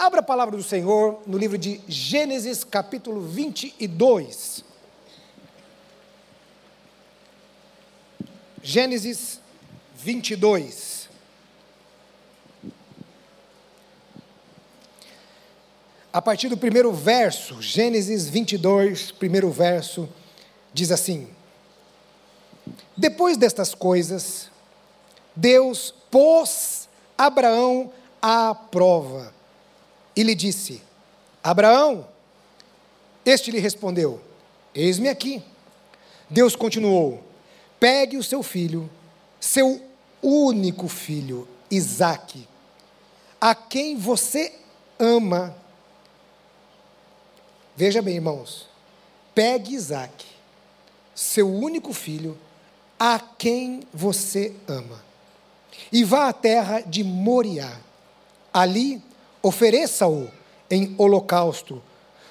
Abra a palavra do Senhor no livro de Gênesis, capítulo 22. Gênesis 22. A partir do primeiro verso, Gênesis 22, primeiro verso, diz assim: Depois destas coisas, Deus pôs Abraão à prova e lhe disse: Abraão, este lhe respondeu: Eis-me aqui. Deus continuou: Pegue o seu filho, seu único filho, Isaque, a quem você ama. Veja bem, irmãos, pegue Isaque, seu único filho, a quem você ama, e vá à terra de Moriá. Ali ofereça-o em holocausto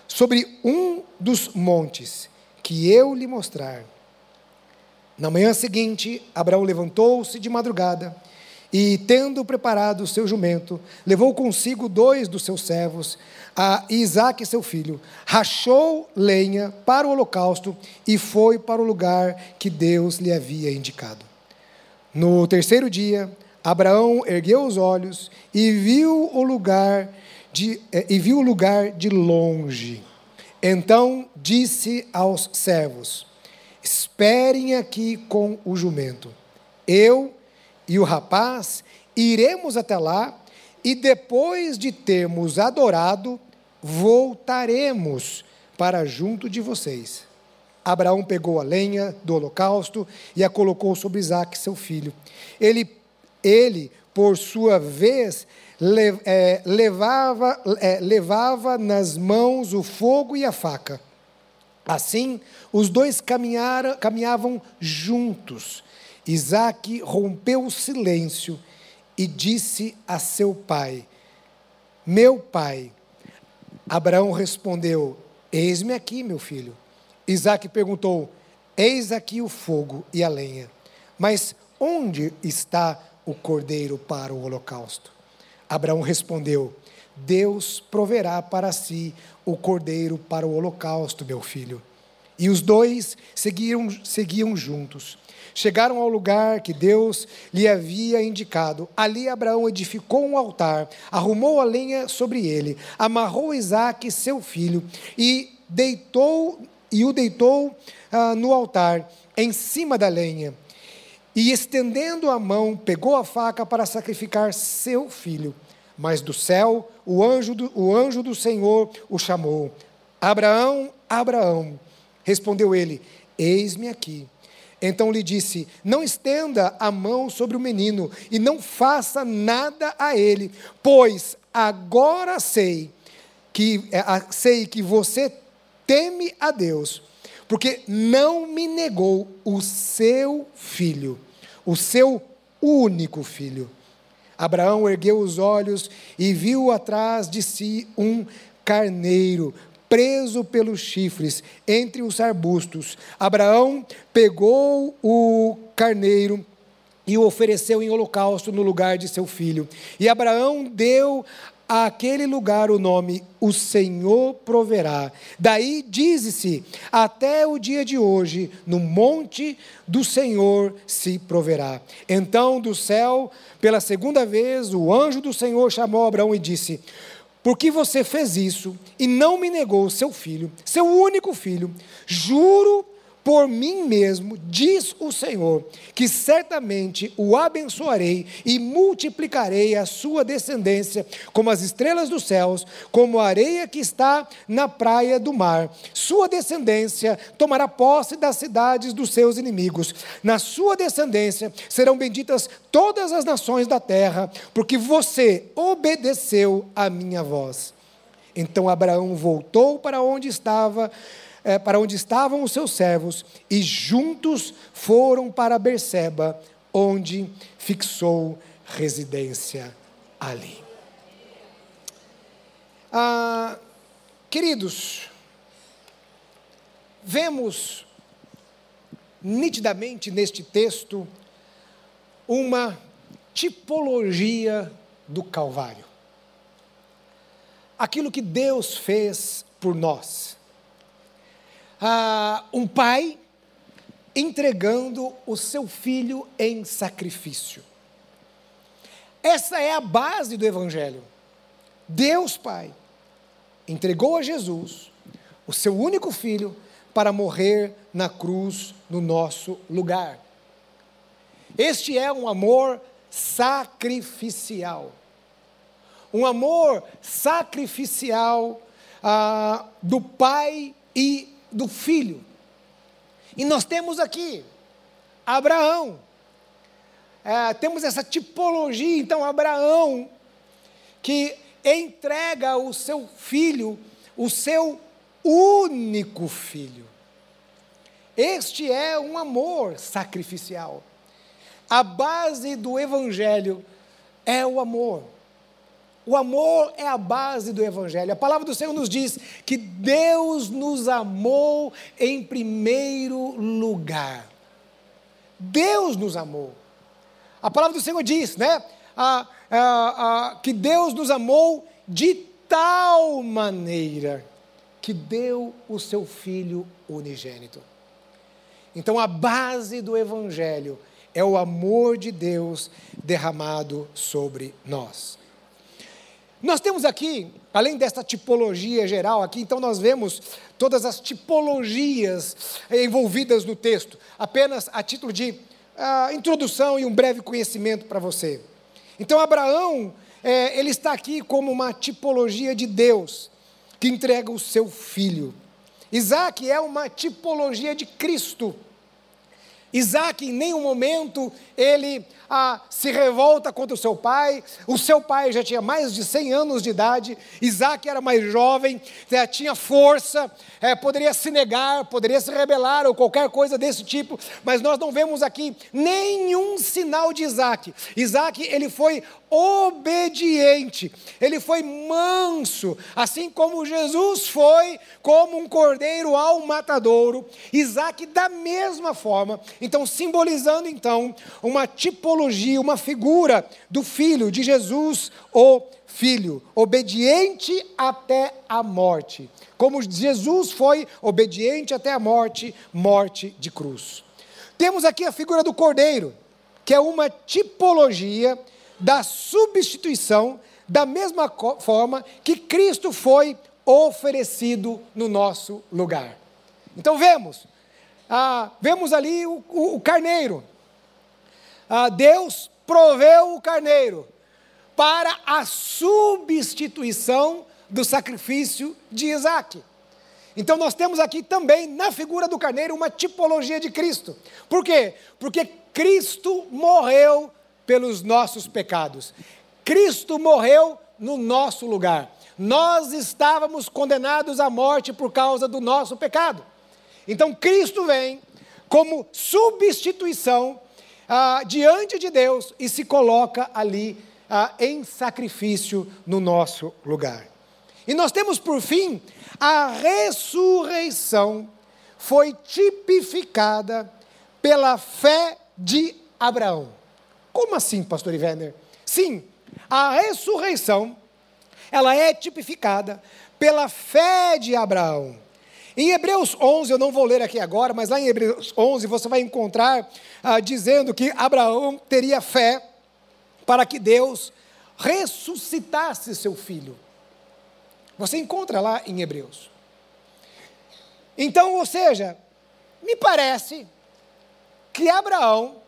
sobre um dos montes que eu lhe mostrar. Na manhã seguinte, Abraão levantou-se de madrugada e, tendo preparado o seu jumento, levou consigo dois dos seus servos, a Isaac seu filho, rachou lenha para o holocausto e foi para o lugar que Deus lhe havia indicado. No terceiro dia, Abraão ergueu os olhos e viu o lugar de, eh, e viu o lugar de longe. Então disse aos servos: Esperem aqui com o jumento. Eu e o rapaz iremos até lá e depois de termos adorado, voltaremos para junto de vocês. Abraão pegou a lenha do holocausto e a colocou sobre Isaac, seu filho. Ele, ele por sua vez, é, levava, é, levava nas mãos o fogo e a faca. Assim, os dois caminharam, caminhavam juntos. Isaac rompeu o silêncio e disse a seu pai: Meu pai. Abraão respondeu: Eis-me aqui, meu filho. Isaac perguntou: Eis aqui o fogo e a lenha, mas onde está o cordeiro para o holocausto? Abraão respondeu: Deus proverá para si o cordeiro para o holocausto, meu filho. E os dois seguiam, seguiam juntos. Chegaram ao lugar que Deus lhe havia indicado. Ali Abraão edificou um altar, arrumou a lenha sobre ele, amarrou Isaque, seu filho, e deitou e o deitou ah, no altar, em cima da lenha. E estendendo a mão, pegou a faca para sacrificar seu filho. Mas do céu, o anjo do, o anjo do Senhor o chamou: Abraão, Abraão. Respondeu ele: Eis-me aqui. Então lhe disse: Não estenda a mão sobre o menino e não faça nada a ele, pois agora sei que é, sei que você teme a Deus, porque não me negou o seu filho, o seu único filho. Abraão ergueu os olhos e viu atrás de si um carneiro preso pelos chifres entre os arbustos. Abraão pegou o carneiro e o ofereceu em holocausto no lugar de seu filho. E Abraão deu àquele lugar o nome O Senhor proverá. Daí diz-se: até o dia de hoje, no monte do Senhor se proverá. Então, do céu, pela segunda vez, o anjo do Senhor chamou Abraão e disse: Por que você fez isso e não me negou seu filho, seu único filho? Juro por mim mesmo, diz o Senhor, que certamente o abençoarei e multiplicarei a sua descendência como as estrelas dos céus, como a areia que está na praia do mar. Sua descendência tomará posse das cidades dos seus inimigos. Na sua descendência serão benditas todas as nações da terra, porque você obedeceu a minha voz. Então Abraão voltou para onde estava é, para onde estavam os seus servos e juntos foram para Berseba, onde fixou residência ali. Ah, queridos, vemos nitidamente neste texto uma tipologia do Calvário. aquilo que Deus fez por nós. Ah, um pai entregando o seu filho em sacrifício. Essa é a base do Evangelho. Deus Pai entregou a Jesus, o seu único filho, para morrer na cruz no nosso lugar. Este é um amor sacrificial. Um amor sacrificial ah, do pai e do filho. E nós temos aqui Abraão. É, temos essa tipologia, então, Abraão, que entrega o seu filho, o seu único filho. Este é um amor sacrificial. A base do Evangelho é o amor. O amor é a base do Evangelho. A palavra do Senhor nos diz que Deus nos amou em primeiro lugar. Deus nos amou. A palavra do Senhor diz, né? Que Deus nos amou de tal maneira que deu o seu Filho unigênito. Então, a base do Evangelho é o amor de Deus derramado sobre nós. Nós temos aqui, além desta tipologia geral aqui, então nós vemos todas as tipologias envolvidas no texto, apenas a título de uh, introdução e um breve conhecimento para você. Então Abraão, é, ele está aqui como uma tipologia de Deus, que entrega o seu filho. Isaac é uma tipologia de Cristo. Isaac, em nenhum momento, ele ah, se revolta contra o seu pai. O seu pai já tinha mais de 100 anos de idade. Isaac era mais jovem, já tinha força, é, poderia se negar, poderia se rebelar ou qualquer coisa desse tipo. Mas nós não vemos aqui nenhum sinal de Isaac. Isaac, ele foi obediente, ele foi manso, assim como Jesus foi como um cordeiro ao matadouro. Isaac, da mesma forma, então simbolizando então uma tipologia, uma figura do filho de Jesus, o filho, obediente até a morte. Como Jesus foi obediente até a morte, morte de cruz. Temos aqui a figura do cordeiro, que é uma tipologia da substituição, da mesma forma que Cristo foi oferecido no nosso lugar. Então vemos, ah, vemos ali o, o, o carneiro. Ah, Deus proveu o carneiro para a substituição do sacrifício de Isaac. Então nós temos aqui também na figura do carneiro uma tipologia de Cristo. Por quê? Porque Cristo morreu pelos nossos pecados. Cristo morreu no nosso lugar. Nós estávamos condenados à morte por causa do nosso pecado. Então Cristo vem como substituição ah, diante de Deus e se coloca ali ah, em sacrifício no nosso lugar. E nós temos por fim a ressurreição foi tipificada pela fé de Abraão. Como assim, pastor Ivener? Sim, a ressurreição, ela é tipificada pela fé de Abraão. Em Hebreus 11, eu não vou ler aqui agora, mas lá em Hebreus 11 você vai encontrar ah, dizendo que Abraão teria fé para que Deus ressuscitasse seu filho. Você encontra lá em Hebreus. Então, ou seja, me parece que Abraão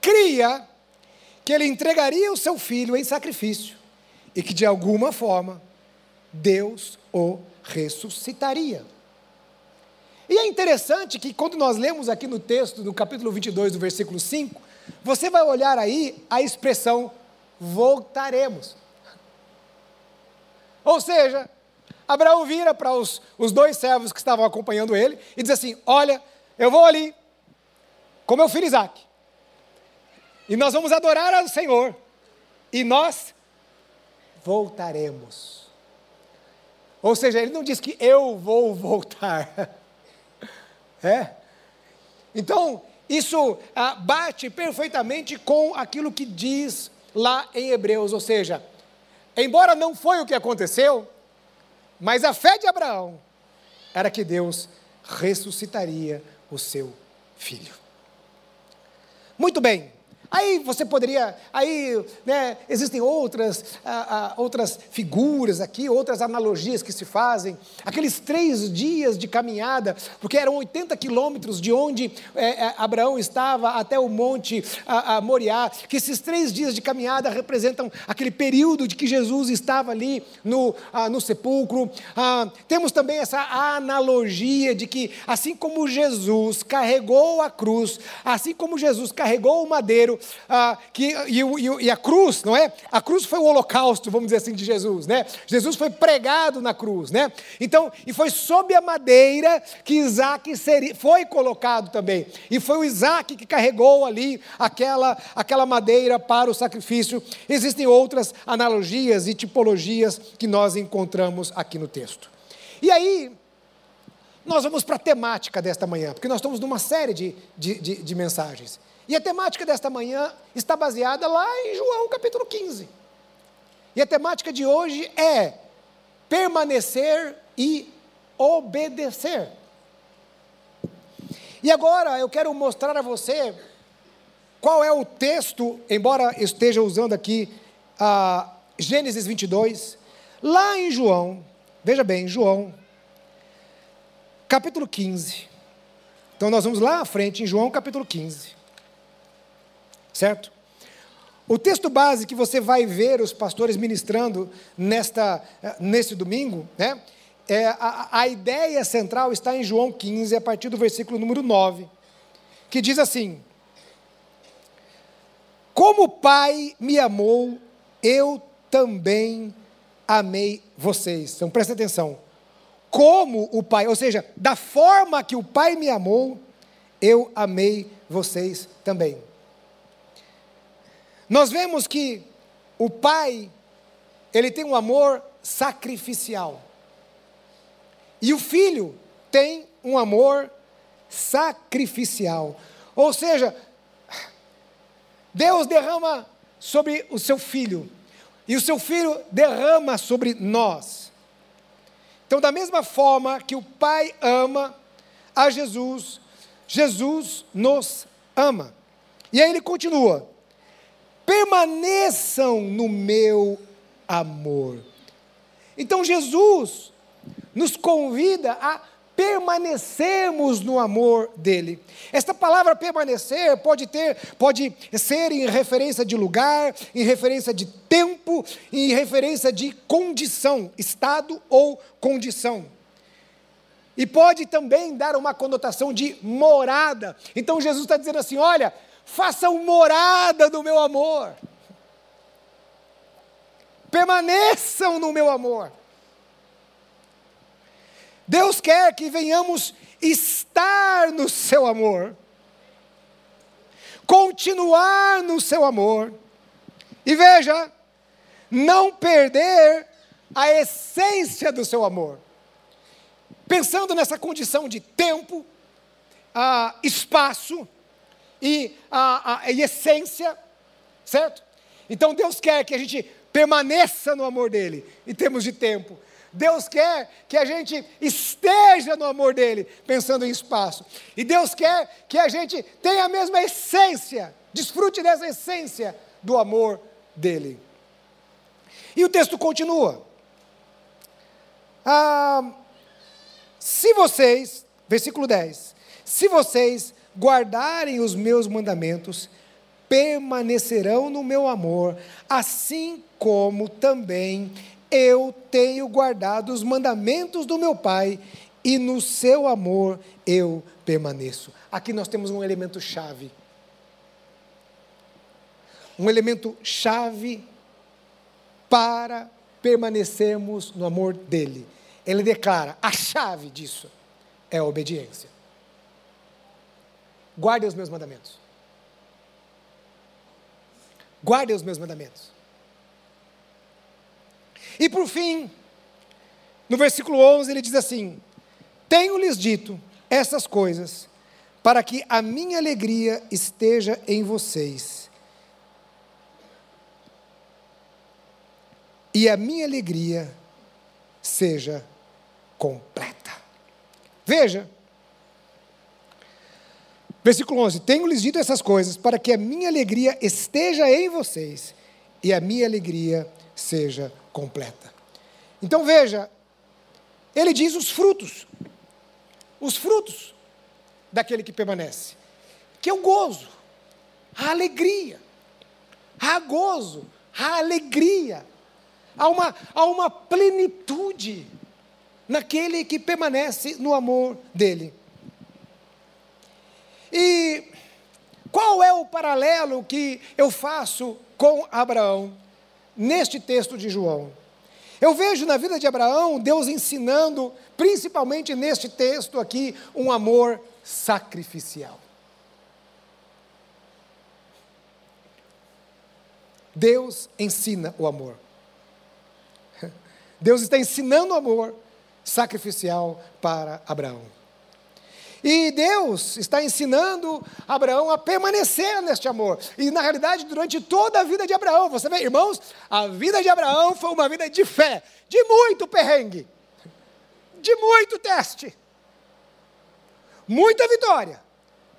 cria que ele entregaria o seu filho em sacrifício e que de alguma forma Deus o ressuscitaria. E é interessante que quando nós lemos aqui no texto, no capítulo 22, do versículo 5, você vai olhar aí a expressão voltaremos. Ou seja, Abraão vira para os, os dois servos que estavam acompanhando ele e diz assim: Olha, eu vou ali com meu filho Isaac. E nós vamos adorar ao Senhor. E nós voltaremos. Ou seja, ele não diz que eu vou voltar. É? Então, isso ah, bate perfeitamente com aquilo que diz lá em Hebreus, ou seja, embora não foi o que aconteceu, mas a fé de Abraão era que Deus ressuscitaria o seu filho. Muito bem. Aí você poderia, aí né, existem outras, ah, ah, outras figuras aqui, outras analogias que se fazem. Aqueles três dias de caminhada, porque eram 80 quilômetros de onde é, é, Abraão estava até o monte a, a Moriá, que esses três dias de caminhada representam aquele período de que Jesus estava ali no, ah, no sepulcro. Ah, temos também essa analogia de que, assim como Jesus carregou a cruz, assim como Jesus carregou o madeiro, ah, que, e, e, e, a cruz, não é? A cruz foi o holocausto, vamos dizer assim, de Jesus, né? Jesus foi pregado na cruz, né? Então, e foi sob a madeira que Isaac seria, foi colocado também. E foi o Isaac que carregou ali aquela, aquela madeira para o sacrifício. Existem outras analogias e tipologias que nós encontramos aqui no texto. E aí, nós vamos para a temática desta manhã, porque nós estamos numa série de, de, de, de mensagens. E a temática desta manhã está baseada lá em João capítulo 15. E a temática de hoje é permanecer e obedecer. E agora eu quero mostrar a você qual é o texto, embora esteja usando aqui a Gênesis 22, lá em João, veja bem, João, capítulo 15. Então nós vamos lá à frente em João capítulo 15 certo? O texto base que você vai ver os pastores ministrando nesta, eh, nesse domingo, né? É, a, a ideia central está em João 15, a partir do versículo número 9, que diz assim: Como o Pai me amou, eu também amei vocês. Então presta atenção. Como o Pai, ou seja, da forma que o Pai me amou, eu amei vocês também. Nós vemos que o pai, ele tem um amor sacrificial. E o filho tem um amor sacrificial. Ou seja, Deus derrama sobre o seu filho, e o seu filho derrama sobre nós. Então, da mesma forma que o Pai ama a Jesus, Jesus nos ama. E aí ele continua: permaneçam no meu amor. Então Jesus nos convida a permanecermos no amor dele. Esta palavra permanecer pode ter, pode ser em referência de lugar, em referência de tempo, em referência de condição, estado ou condição. E pode também dar uma conotação de morada. Então Jesus está dizendo assim: olha, façam morada no meu amor. Permaneçam no meu amor. Deus quer que venhamos estar no seu amor, continuar no seu amor, e veja, não perder a essência do seu amor. Pensando nessa condição de tempo, ah, espaço, e a, a, essência, certo? Então Deus quer que a gente permaneça no amor dele, em termos de tempo. Deus quer que a gente esteja no amor dele, pensando em espaço. E Deus quer que a gente tenha a mesma essência, desfrute dessa essência do amor dele. E o texto continua. Ah, se vocês, versículo 10, se vocês guardarem os meus mandamentos, permanecerão no meu amor, assim como também eu tenho guardado os mandamentos do meu Pai, e no seu amor eu permaneço. Aqui nós temos um elemento chave. Um elemento chave para permanecermos no amor dele. Ele declara: a chave disso é a obediência guardem os meus mandamentos. Guardem os meus mandamentos. E por fim, no versículo 11, ele diz assim: Tenho-lhes dito essas coisas, para que a minha alegria esteja em vocês. e a minha alegria seja completa. Veja, versículo 11: Tenho-lhes dito essas coisas para que a minha alegria esteja em vocês e a minha alegria seja completa. Então veja, ele diz os frutos, os frutos daquele que permanece, que é o gozo, a alegria, há gozo, há alegria, há uma, há uma plenitude naquele que permanece no amor dele. E qual é o paralelo que eu faço com Abraão neste texto de João? Eu vejo na vida de Abraão Deus ensinando, principalmente neste texto aqui, um amor sacrificial. Deus ensina o amor. Deus está ensinando o amor sacrificial para Abraão. E Deus está ensinando Abraão a permanecer neste amor. E na realidade, durante toda a vida de Abraão, você vê, irmãos, a vida de Abraão foi uma vida de fé, de muito perrengue, de muito teste, muita vitória,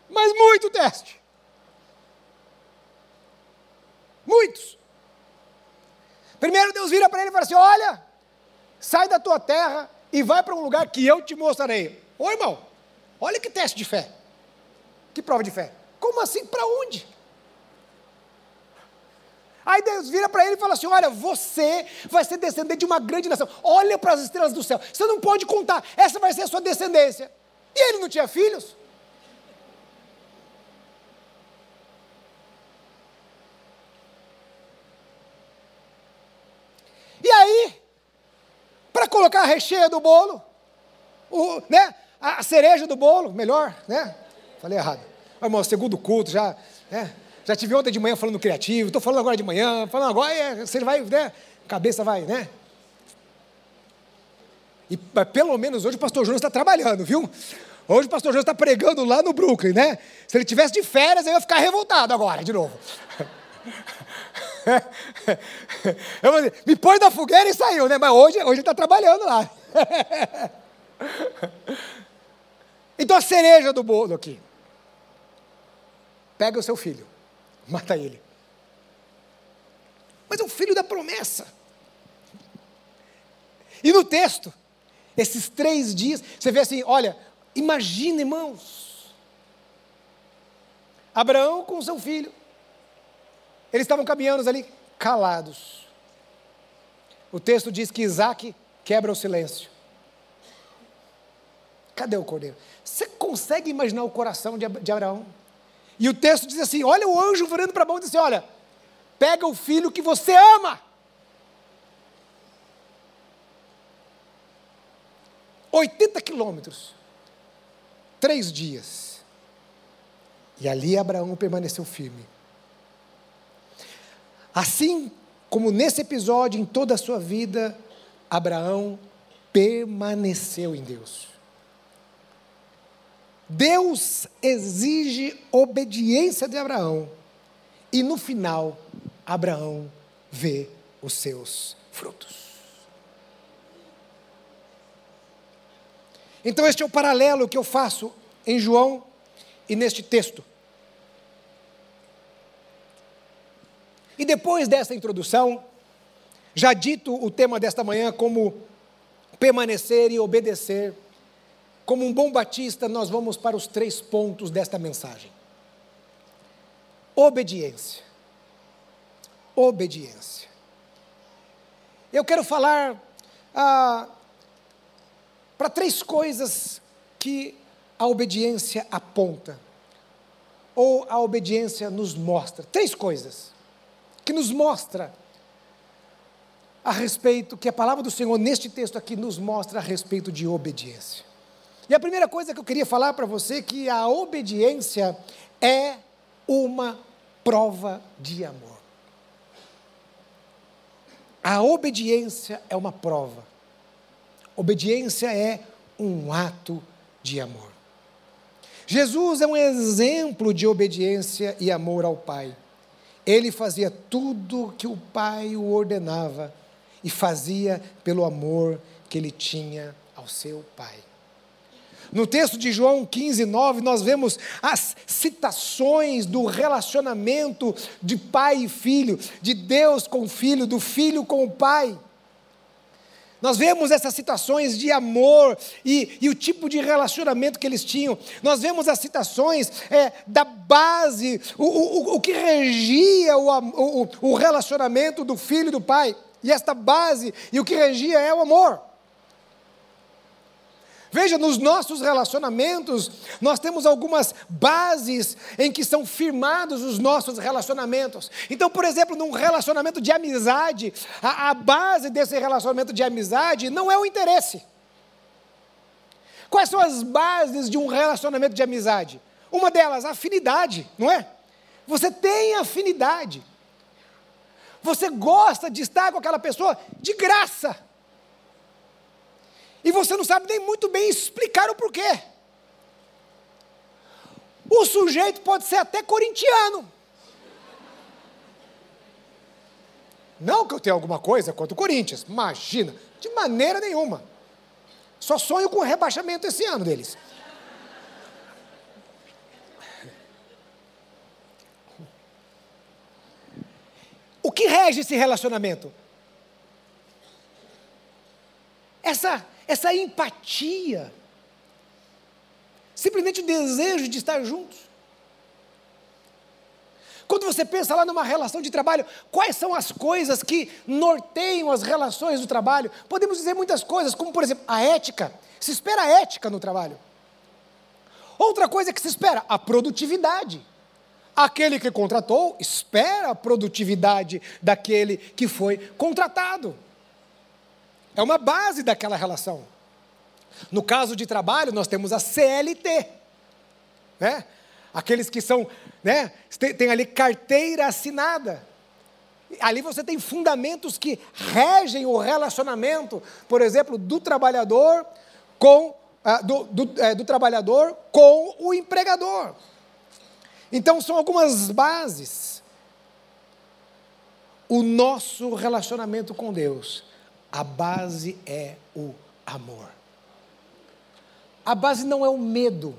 mas muito teste. Muitos. Primeiro Deus vira para ele e fala assim: Olha, sai da tua terra e vai para um lugar que eu te mostrarei. Ô irmão, Olha que teste de fé. Que prova de fé. Como assim? Para onde? Aí Deus vira para ele e fala assim: Olha, você vai ser descendente de uma grande nação. Olha para as estrelas do céu. Você não pode contar. Essa vai ser a sua descendência. E ele não tinha filhos? E aí, para colocar a recheia do bolo, o, né, a cereja do bolo, melhor, né? Falei errado. Mas, irmão, segundo culto, já, né? Já tive ontem de manhã falando criativo, estou falando agora de manhã, falando agora, é, você vai, né? Cabeça vai, né? E pelo menos hoje o pastor Jonas está trabalhando, viu? Hoje o pastor Jonas está pregando lá no Brooklyn, né? Se ele tivesse de férias, eu ia ficar revoltado agora, de novo. Eu vou dizer, me põe na fogueira e saiu, né? Mas hoje, hoje ele está trabalhando lá. Então a cereja do bolo aqui. Pega o seu filho, mata ele. Mas é o filho da promessa. E no texto, esses três dias, você vê assim: olha, imagina, irmãos. Abraão com seu filho. Eles estavam caminhando ali, calados. O texto diz que Isaac quebra o silêncio. Cadê o cordeiro? Você consegue imaginar o coração de Abraão? E o texto diz assim: olha o anjo virando para a mão e diz assim: olha, pega o filho que você ama. 80 quilômetros, três dias. E ali Abraão permaneceu firme. Assim como nesse episódio, em toda a sua vida, Abraão permaneceu em Deus. Deus exige obediência de Abraão. E no final, Abraão vê os seus frutos. Então, este é o paralelo que eu faço em João e neste texto. E depois dessa introdução, já dito o tema desta manhã como permanecer e obedecer como um bom batista, nós vamos para os três pontos desta mensagem. Obediência. Obediência. Eu quero falar ah, para três coisas que a obediência aponta, ou a obediência nos mostra. Três coisas que nos mostra a respeito, que a palavra do Senhor neste texto aqui nos mostra a respeito de obediência. E a primeira coisa que eu queria falar para você é que a obediência é uma prova de amor. A obediência é uma prova. Obediência é um ato de amor. Jesus é um exemplo de obediência e amor ao Pai. Ele fazia tudo que o Pai o ordenava e fazia pelo amor que ele tinha ao seu pai. No texto de João 15, 9, nós vemos as citações do relacionamento de pai e filho, de Deus com o filho, do filho com o pai. Nós vemos essas citações de amor e, e, o tipo de relacionamento que eles tinham. Nós vemos as citações é, da base, o, o, o que regia o, o, relacionamento do filho e do pai. E esta base e o que regia é o amor. Veja, nos nossos relacionamentos, nós temos algumas bases em que são firmados os nossos relacionamentos. Então, por exemplo, num relacionamento de amizade, a, a base desse relacionamento de amizade não é o interesse. Quais são as bases de um relacionamento de amizade? Uma delas, afinidade, não é? Você tem afinidade. Você gosta de estar com aquela pessoa de graça e você não sabe nem muito bem explicar o porquê. O sujeito pode ser até corintiano. Não que eu tenha alguma coisa contra o Corinthians, imagina, de maneira nenhuma. Só sonho com o rebaixamento esse ano deles. O que rege esse relacionamento? Essa essa empatia, simplesmente o desejo de estar juntos. Quando você pensa lá numa relação de trabalho, quais são as coisas que norteiam as relações do trabalho? Podemos dizer muitas coisas, como por exemplo, a ética. Se espera ética no trabalho. Outra coisa que se espera, a produtividade. Aquele que contratou espera a produtividade daquele que foi contratado. É uma base daquela relação. No caso de trabalho, nós temos a CLT, né? Aqueles que são, né? Tem, ali carteira assinada. Ali você tem fundamentos que regem o relacionamento, por exemplo, do trabalhador com ah, do, do, é, do trabalhador com o empregador. Então são algumas bases. O nosso relacionamento com Deus a base é o amor. A base não é o medo.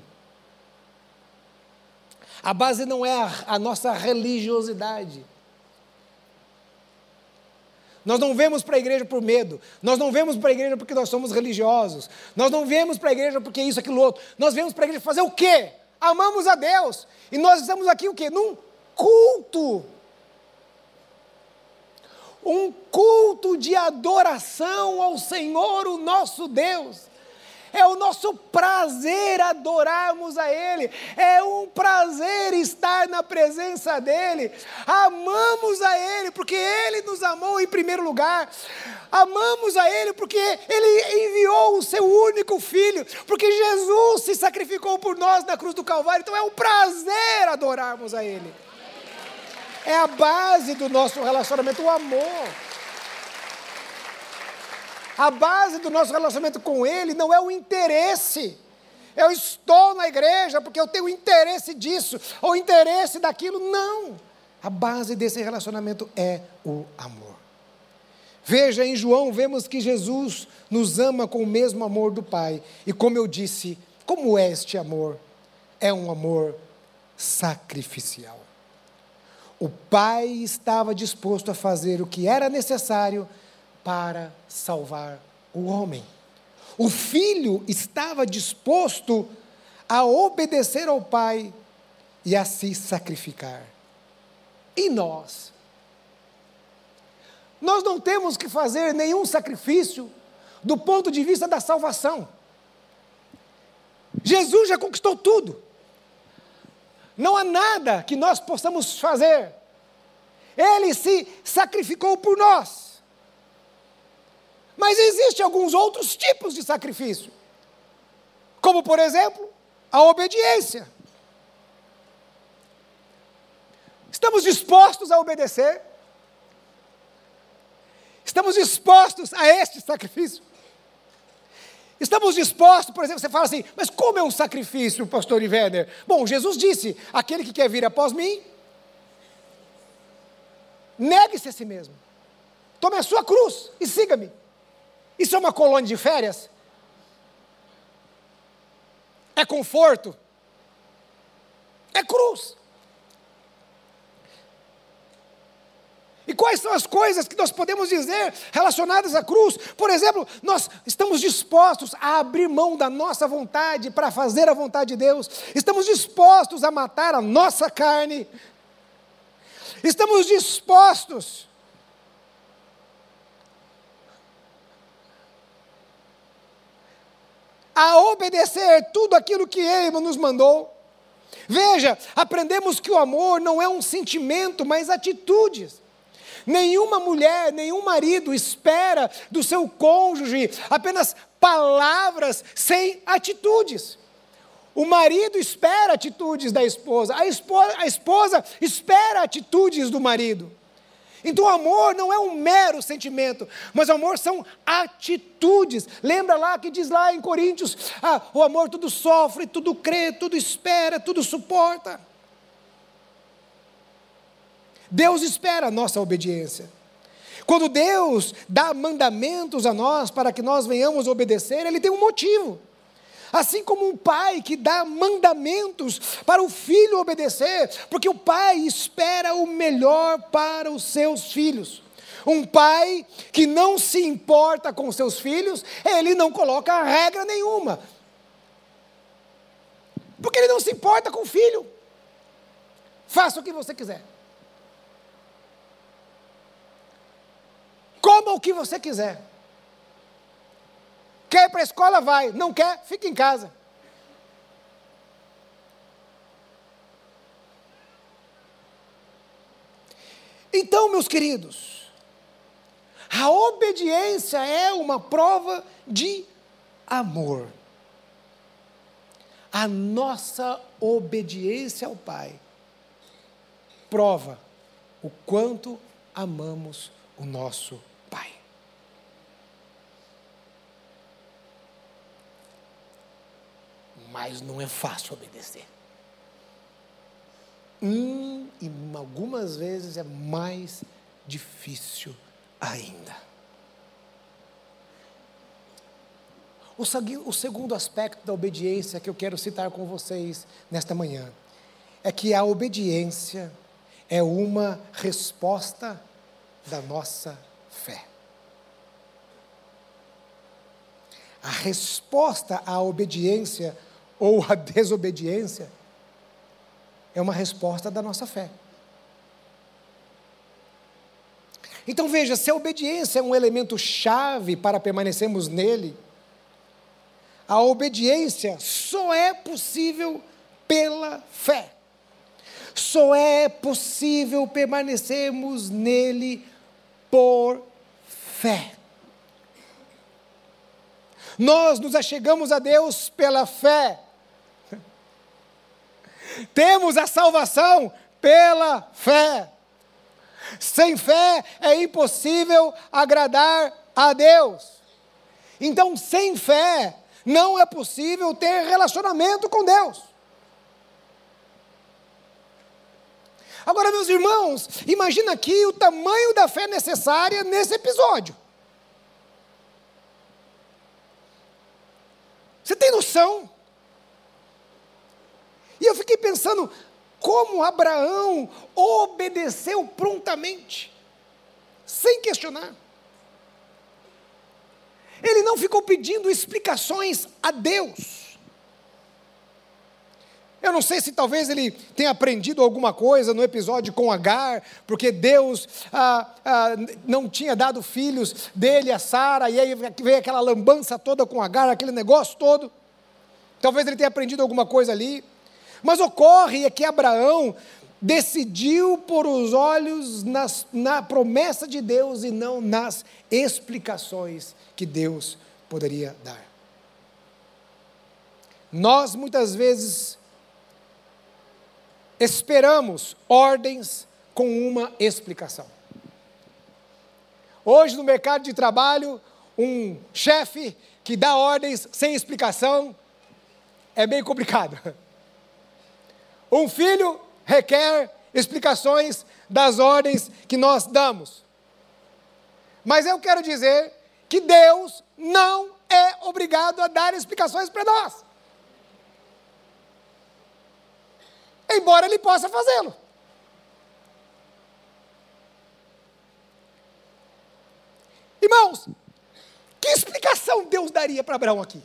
A base não é a, a nossa religiosidade. Nós não vemos para a igreja por medo. Nós não vemos para a igreja porque nós somos religiosos. Nós não vemos para a igreja porque isso, aquilo, outro. Nós vemos para a igreja fazer o quê? Amamos a Deus. E nós estamos aqui o quê? Num culto um culto de adoração ao Senhor, o nosso Deus. É o nosso prazer adorarmos a Ele, é um prazer estar na presença dEle. Amamos a Ele porque Ele nos amou em primeiro lugar, amamos a Ele porque Ele enviou o seu único filho, porque Jesus se sacrificou por nós na cruz do Calvário. Então é um prazer adorarmos a Ele. É a base do nosso relacionamento, o amor. A base do nosso relacionamento com Ele não é o interesse. Eu estou na igreja porque eu tenho interesse disso, ou interesse daquilo. Não. A base desse relacionamento é o amor. Veja, em João, vemos que Jesus nos ama com o mesmo amor do Pai. E como eu disse, como é este amor? É um amor sacrificial. O pai estava disposto a fazer o que era necessário para salvar o homem. O filho estava disposto a obedecer ao pai e a se sacrificar. E nós? Nós não temos que fazer nenhum sacrifício do ponto de vista da salvação. Jesus já conquistou tudo. Não há nada que nós possamos fazer. Ele se sacrificou por nós. Mas existem alguns outros tipos de sacrifício. Como, por exemplo, a obediência. Estamos dispostos a obedecer? Estamos dispostos a este sacrifício? Estamos dispostos, por exemplo, você fala assim, mas como é um sacrifício, pastor Ivener? Bom, Jesus disse: aquele que quer vir após mim, negue-se a si mesmo. Tome a sua cruz e siga-me. Isso é uma colônia de férias? É conforto? É cruz. E quais são as coisas que nós podemos dizer relacionadas à cruz? Por exemplo, nós estamos dispostos a abrir mão da nossa vontade para fazer a vontade de Deus, estamos dispostos a matar a nossa carne, estamos dispostos a obedecer tudo aquilo que Ele nos mandou. Veja, aprendemos que o amor não é um sentimento, mas atitudes. Nenhuma mulher, nenhum marido espera do seu cônjuge apenas palavras sem atitudes. O marido espera atitudes da esposa, a esposa, a esposa espera atitudes do marido. Então, o amor não é um mero sentimento, mas o amor são atitudes. Lembra lá que diz lá em Coríntios: ah, o amor tudo sofre, tudo crê, tudo espera, tudo suporta. Deus espera a nossa obediência. Quando Deus dá mandamentos a nós para que nós venhamos obedecer, Ele tem um motivo. Assim como um pai que dá mandamentos para o filho obedecer, porque o pai espera o melhor para os seus filhos. Um pai que não se importa com seus filhos, ele não coloca regra nenhuma. Porque ele não se importa com o filho. Faça o que você quiser. Coma o que você quiser. Quer ir para a escola? Vai. Não quer? Fica em casa. Então, meus queridos, a obediência é uma prova de amor. A nossa obediência ao Pai prova o quanto amamos o nosso mas não é fácil obedecer. Hum, e algumas vezes é mais difícil ainda. O, segundo aspecto da obediência que eu quero citar com vocês nesta manhã é que a obediência é uma resposta da nossa fé. A resposta à obediência ou a desobediência é uma resposta da nossa fé. Então veja, se a obediência é um elemento chave para permanecermos nele, a obediência só é possível pela fé. Só é possível permanecermos nele por fé. Nós nos achegamos a Deus pela fé. Temos a salvação pela fé. Sem fé é impossível agradar a Deus. Então, sem fé, não é possível ter relacionamento com Deus. Agora, meus irmãos, imagina aqui o tamanho da fé necessária nesse episódio. Você tem noção? E eu fiquei pensando, como Abraão obedeceu prontamente, sem questionar. Ele não ficou pedindo explicações a Deus. Eu não sei se talvez ele tenha aprendido alguma coisa no episódio com Agar, porque Deus ah, ah, não tinha dado filhos dele a Sara, e aí veio aquela lambança toda com Agar, aquele negócio todo. Talvez ele tenha aprendido alguma coisa ali. Mas ocorre é que Abraão decidiu pôr os olhos nas, na promessa de Deus e não nas explicações que Deus poderia dar. Nós muitas vezes esperamos ordens com uma explicação. Hoje, no mercado de trabalho, um chefe que dá ordens sem explicação é bem complicado. Um filho requer explicações das ordens que nós damos. Mas eu quero dizer que Deus não é obrigado a dar explicações para nós. Embora ele possa fazê-lo. Irmãos, que explicação Deus daria para Abraão aqui?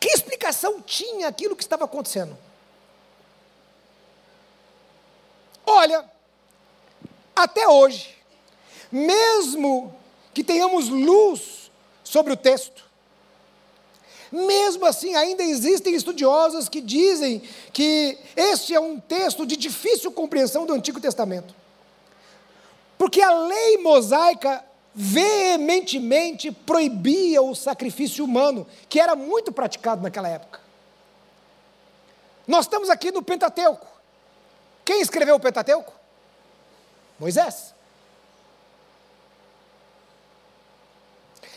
Que explicação tinha aquilo que estava acontecendo? Olha, até hoje, mesmo que tenhamos luz sobre o texto, mesmo assim, ainda existem estudiosos que dizem que este é um texto de difícil compreensão do Antigo Testamento. Porque a lei mosaica veementemente proibia o sacrifício humano, que era muito praticado naquela época. Nós estamos aqui no Pentateuco. Quem escreveu o Pentateuco? Moisés.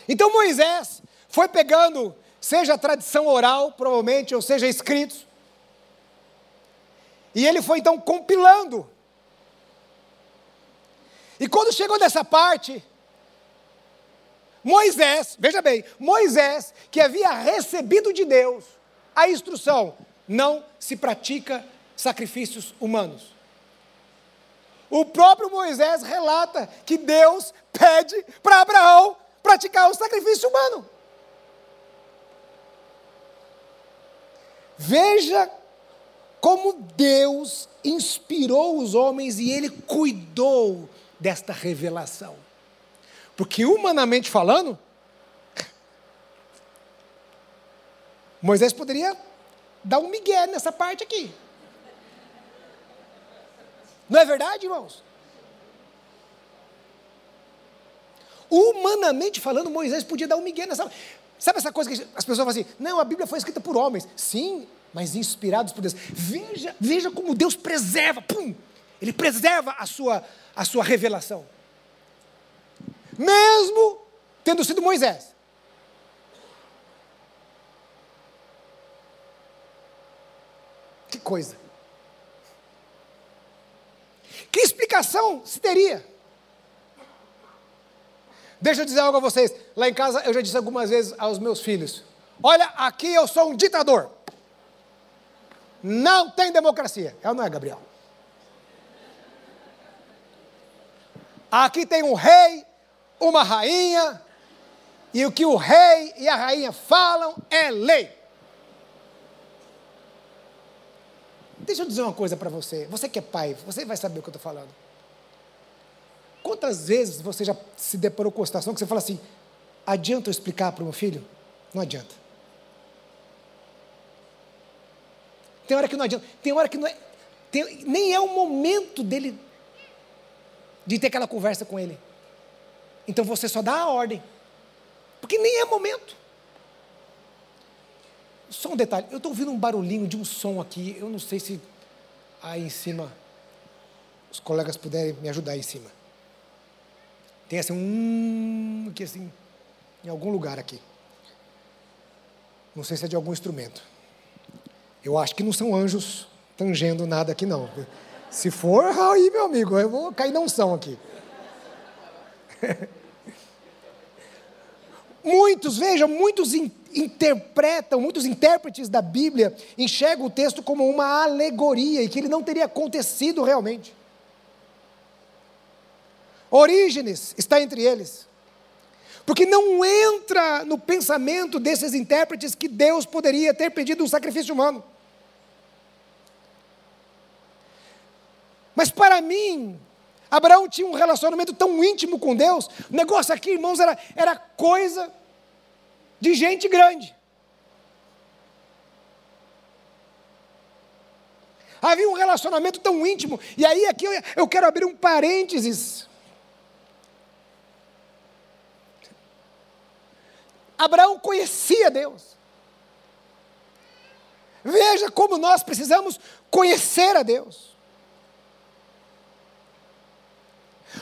Então Moisés foi pegando, seja a tradição oral, provavelmente, ou seja, escritos, e ele foi então compilando. E quando chegou nessa parte, Moisés, veja bem, Moisés, que havia recebido de Deus a instrução, não se pratica sacrifícios humanos. O próprio Moisés relata que Deus pede para Abraão praticar o sacrifício humano. Veja como Deus inspirou os homens e ele cuidou desta revelação. Porque, humanamente falando, Moisés poderia dar um migué nessa parte aqui. Não é verdade, irmãos? Humanamente falando, Moisés podia dar um migué nessa. Sabe essa coisa que as pessoas falam assim? Não, a Bíblia foi escrita por homens. Sim, mas inspirados por Deus. Veja, veja como Deus preserva, pum! Ele preserva a sua, a sua revelação mesmo tendo sido Moisés. Que coisa. Que explicação se teria? Deixa eu dizer algo a vocês. Lá em casa eu já disse algumas vezes aos meus filhos: Olha, aqui eu sou um ditador. Não tem democracia. É ou não é, Gabriel? Aqui tem um rei uma rainha, e o que o rei e a rainha falam é lei. Deixa eu dizer uma coisa para você. Você que é pai, você vai saber o que eu estou falando. Quantas vezes você já se deparou com a situação que você fala assim: adianta eu explicar para o meu filho? Não adianta. Tem hora que não adianta. Tem hora que não é. Tem, nem é o momento dele de ter aquela conversa com ele. Então você só dá a ordem. Porque nem é momento. Só um detalhe, eu estou ouvindo um barulhinho de um som aqui, eu não sei se aí em cima os colegas puderem me ajudar aí em cima. Tem assim um aqui assim, em algum lugar aqui. Não sei se é de algum instrumento. Eu acho que não são anjos tangendo nada aqui não. Se for, aí meu amigo, eu vou cair na unção aqui. muitos, vejam, muitos in, interpretam, muitos intérpretes da Bíblia enxergam o texto como uma alegoria e que ele não teria acontecido realmente. Orígenes está entre eles. Porque não entra no pensamento desses intérpretes que Deus poderia ter pedido um sacrifício humano. Mas para mim, Abraão tinha um relacionamento tão íntimo com Deus. O negócio aqui, irmãos, era, era coisa de gente grande. Havia um relacionamento tão íntimo. E aí, aqui eu, eu quero abrir um parênteses. Abraão conhecia Deus. Veja como nós precisamos conhecer a Deus.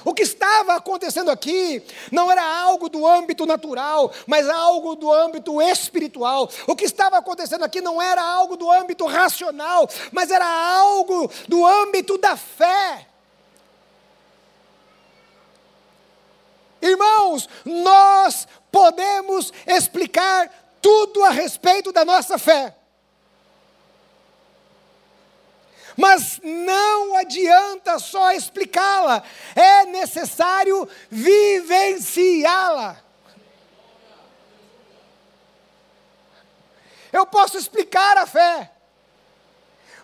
O que estava acontecendo aqui não era algo do âmbito natural, mas algo do âmbito espiritual. O que estava acontecendo aqui não era algo do âmbito racional, mas era algo do âmbito da fé. Irmãos, nós podemos explicar tudo a respeito da nossa fé. Mas não adianta só explicá-la, é necessário vivenciá-la. Eu posso explicar a fé,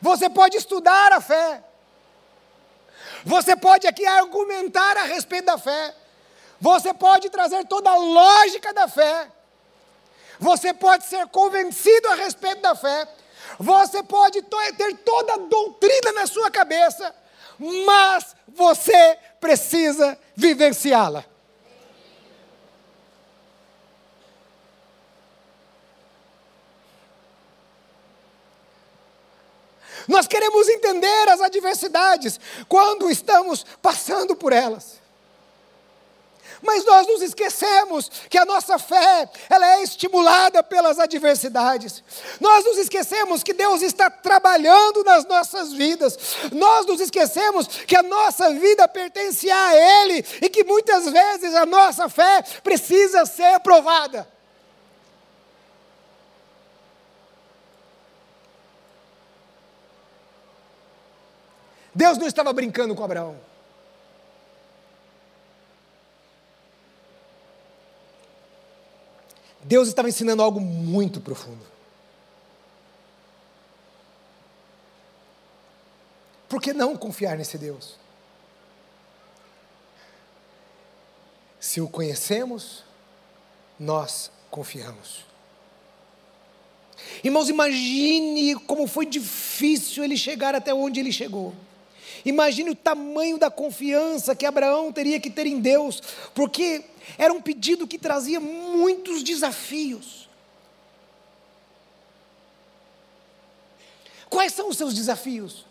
você pode estudar a fé, você pode aqui argumentar a respeito da fé, você pode trazer toda a lógica da fé, você pode ser convencido a respeito da fé, você pode ter toda a doutrina na sua cabeça, mas você precisa vivenciá-la. Nós queremos entender as adversidades quando estamos passando por elas. Mas nós nos esquecemos que a nossa fé, ela é estimulada pelas adversidades. Nós nos esquecemos que Deus está trabalhando nas nossas vidas. Nós nos esquecemos que a nossa vida pertence a Ele e que muitas vezes a nossa fé precisa ser provada. Deus não estava brincando com Abraão. Deus estava ensinando algo muito profundo. Por que não confiar nesse Deus? Se o conhecemos, nós confiamos. Irmãos, imagine como foi difícil ele chegar até onde ele chegou. Imagine o tamanho da confiança que Abraão teria que ter em Deus, porque era um pedido que trazia muitos desafios. Quais são os seus desafios?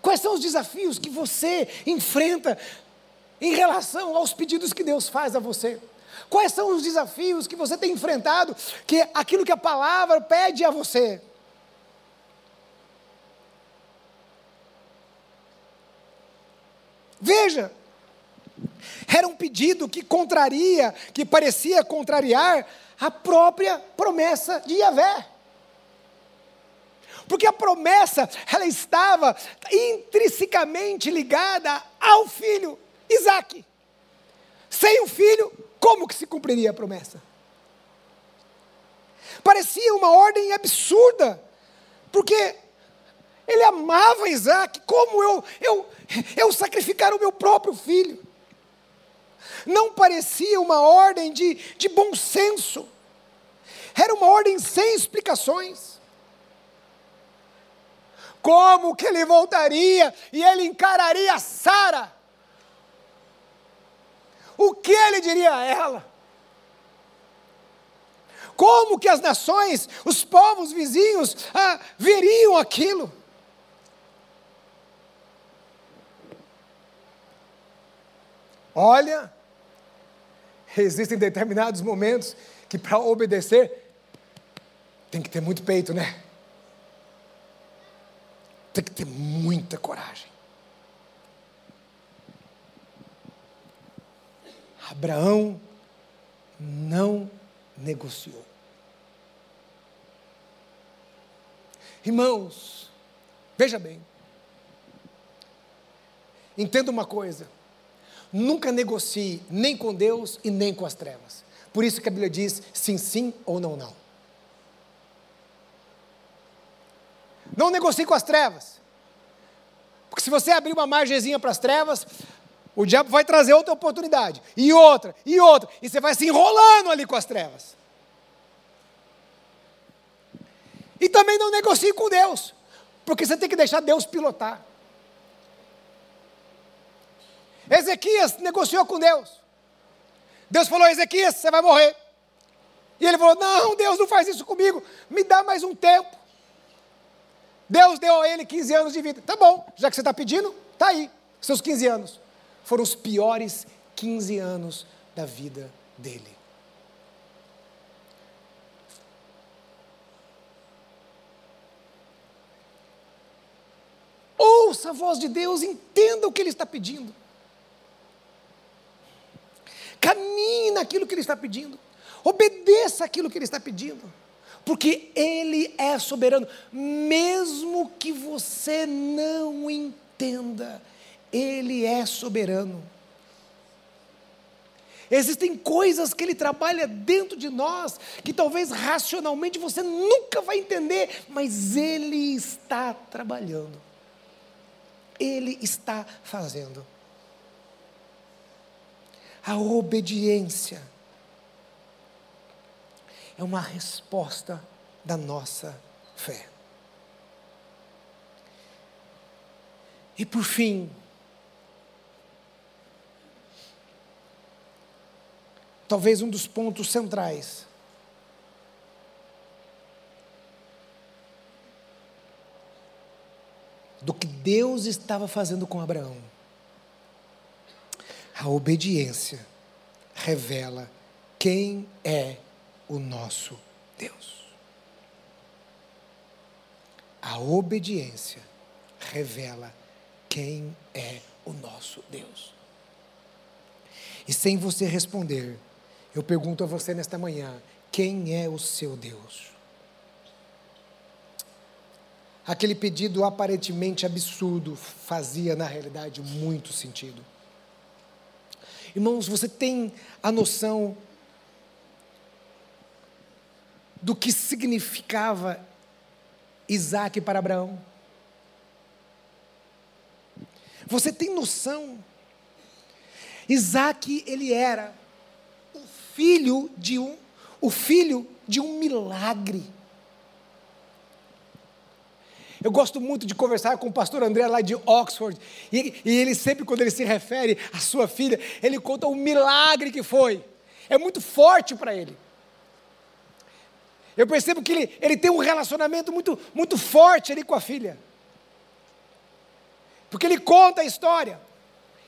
Quais são os desafios que você enfrenta em relação aos pedidos que Deus faz a você? Quais são os desafios que você tem enfrentado, que aquilo que a palavra pede a você? Veja, era um pedido que contraria, que parecia contrariar a própria promessa de Yahvé. Porque a promessa, ela estava intrinsecamente ligada ao filho Isaac. Sem o filho, como que se cumpriria a promessa? Parecia uma ordem absurda, porque ele amava Isaac, como eu, eu, eu sacrificar o meu próprio filho? Não parecia uma ordem de, de bom senso, era uma ordem sem explicações. Como que ele voltaria e ele encararia Sara? O que ele diria a ela? Como que as nações, os povos vizinhos, ah, veriam aquilo? Olha, existem determinados momentos que para obedecer tem que ter muito peito, né? Tem que ter muita coragem. Abraão não negociou. Irmãos, veja bem, entenda uma coisa: Nunca negocie nem com Deus e nem com as trevas. Por isso que a Bíblia diz sim, sim ou não, não. Não negocie com as trevas. Porque se você abrir uma margezinha para as trevas, o diabo vai trazer outra oportunidade, e outra, e outra, e você vai se enrolando ali com as trevas. E também não negocie com Deus, porque você tem que deixar Deus pilotar. Ezequias negociou com Deus. Deus falou: Ezequias, você vai morrer. E ele falou: Não, Deus não faz isso comigo, me dá mais um tempo. Deus deu a ele 15 anos de vida. Tá bom, já que você está pedindo, tá aí. Seus 15 anos foram os piores 15 anos da vida dele. Ouça a voz de Deus, entenda o que Ele está pedindo. Caminhe naquilo que Ele está pedindo. Obedeça aquilo que Ele está pedindo. Porque Ele é soberano. Mesmo que você não entenda, Ele é soberano. Existem coisas que Ele trabalha dentro de nós que talvez racionalmente você nunca vai entender, mas Ele está trabalhando. Ele está fazendo. A obediência é uma resposta da nossa fé. E por fim, talvez um dos pontos centrais do que Deus estava fazendo com Abraão. A obediência revela quem é o nosso Deus. A obediência revela quem é o nosso Deus. E sem você responder, eu pergunto a você nesta manhã: quem é o seu Deus? Aquele pedido aparentemente absurdo fazia, na realidade, muito sentido. Irmãos, você tem a noção do que significava Isaac para Abraão? Você tem noção? Isaac, ele era o filho de um, o filho de um milagre. Eu gosto muito de conversar com o pastor André lá de Oxford, e, e ele sempre, quando ele se refere à sua filha, ele conta o milagre que foi. É muito forte para ele. Eu percebo que ele, ele tem um relacionamento muito, muito forte ali com a filha. Porque ele conta a história,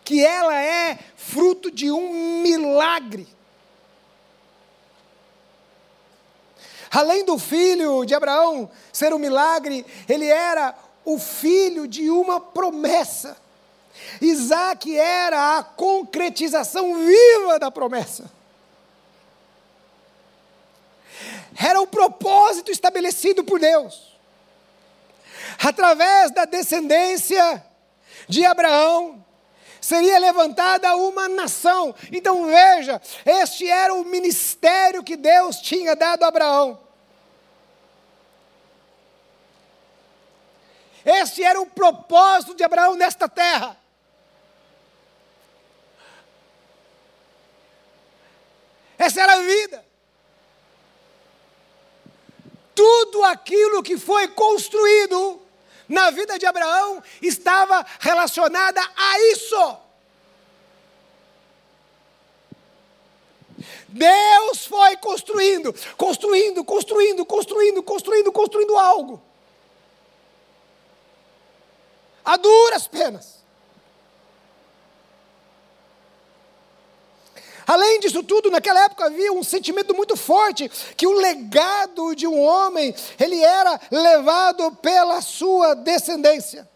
que ela é fruto de um milagre. Além do filho de Abraão ser um milagre, ele era o filho de uma promessa. Isaac era a concretização viva da promessa. Era o propósito estabelecido por Deus. Através da descendência de Abraão, seria levantada uma nação. Então veja, este era o ministério que Deus tinha dado a Abraão. Este era o propósito de Abraão nesta terra. Essa era a vida. Tudo aquilo que foi construído na vida de Abraão estava relacionada a isso. Deus foi construindo, construindo, construindo, construindo, construindo, construindo algo. A duras penas. Além disso tudo, naquela época havia um sentimento muito forte que o legado de um homem, ele era levado pela sua descendência.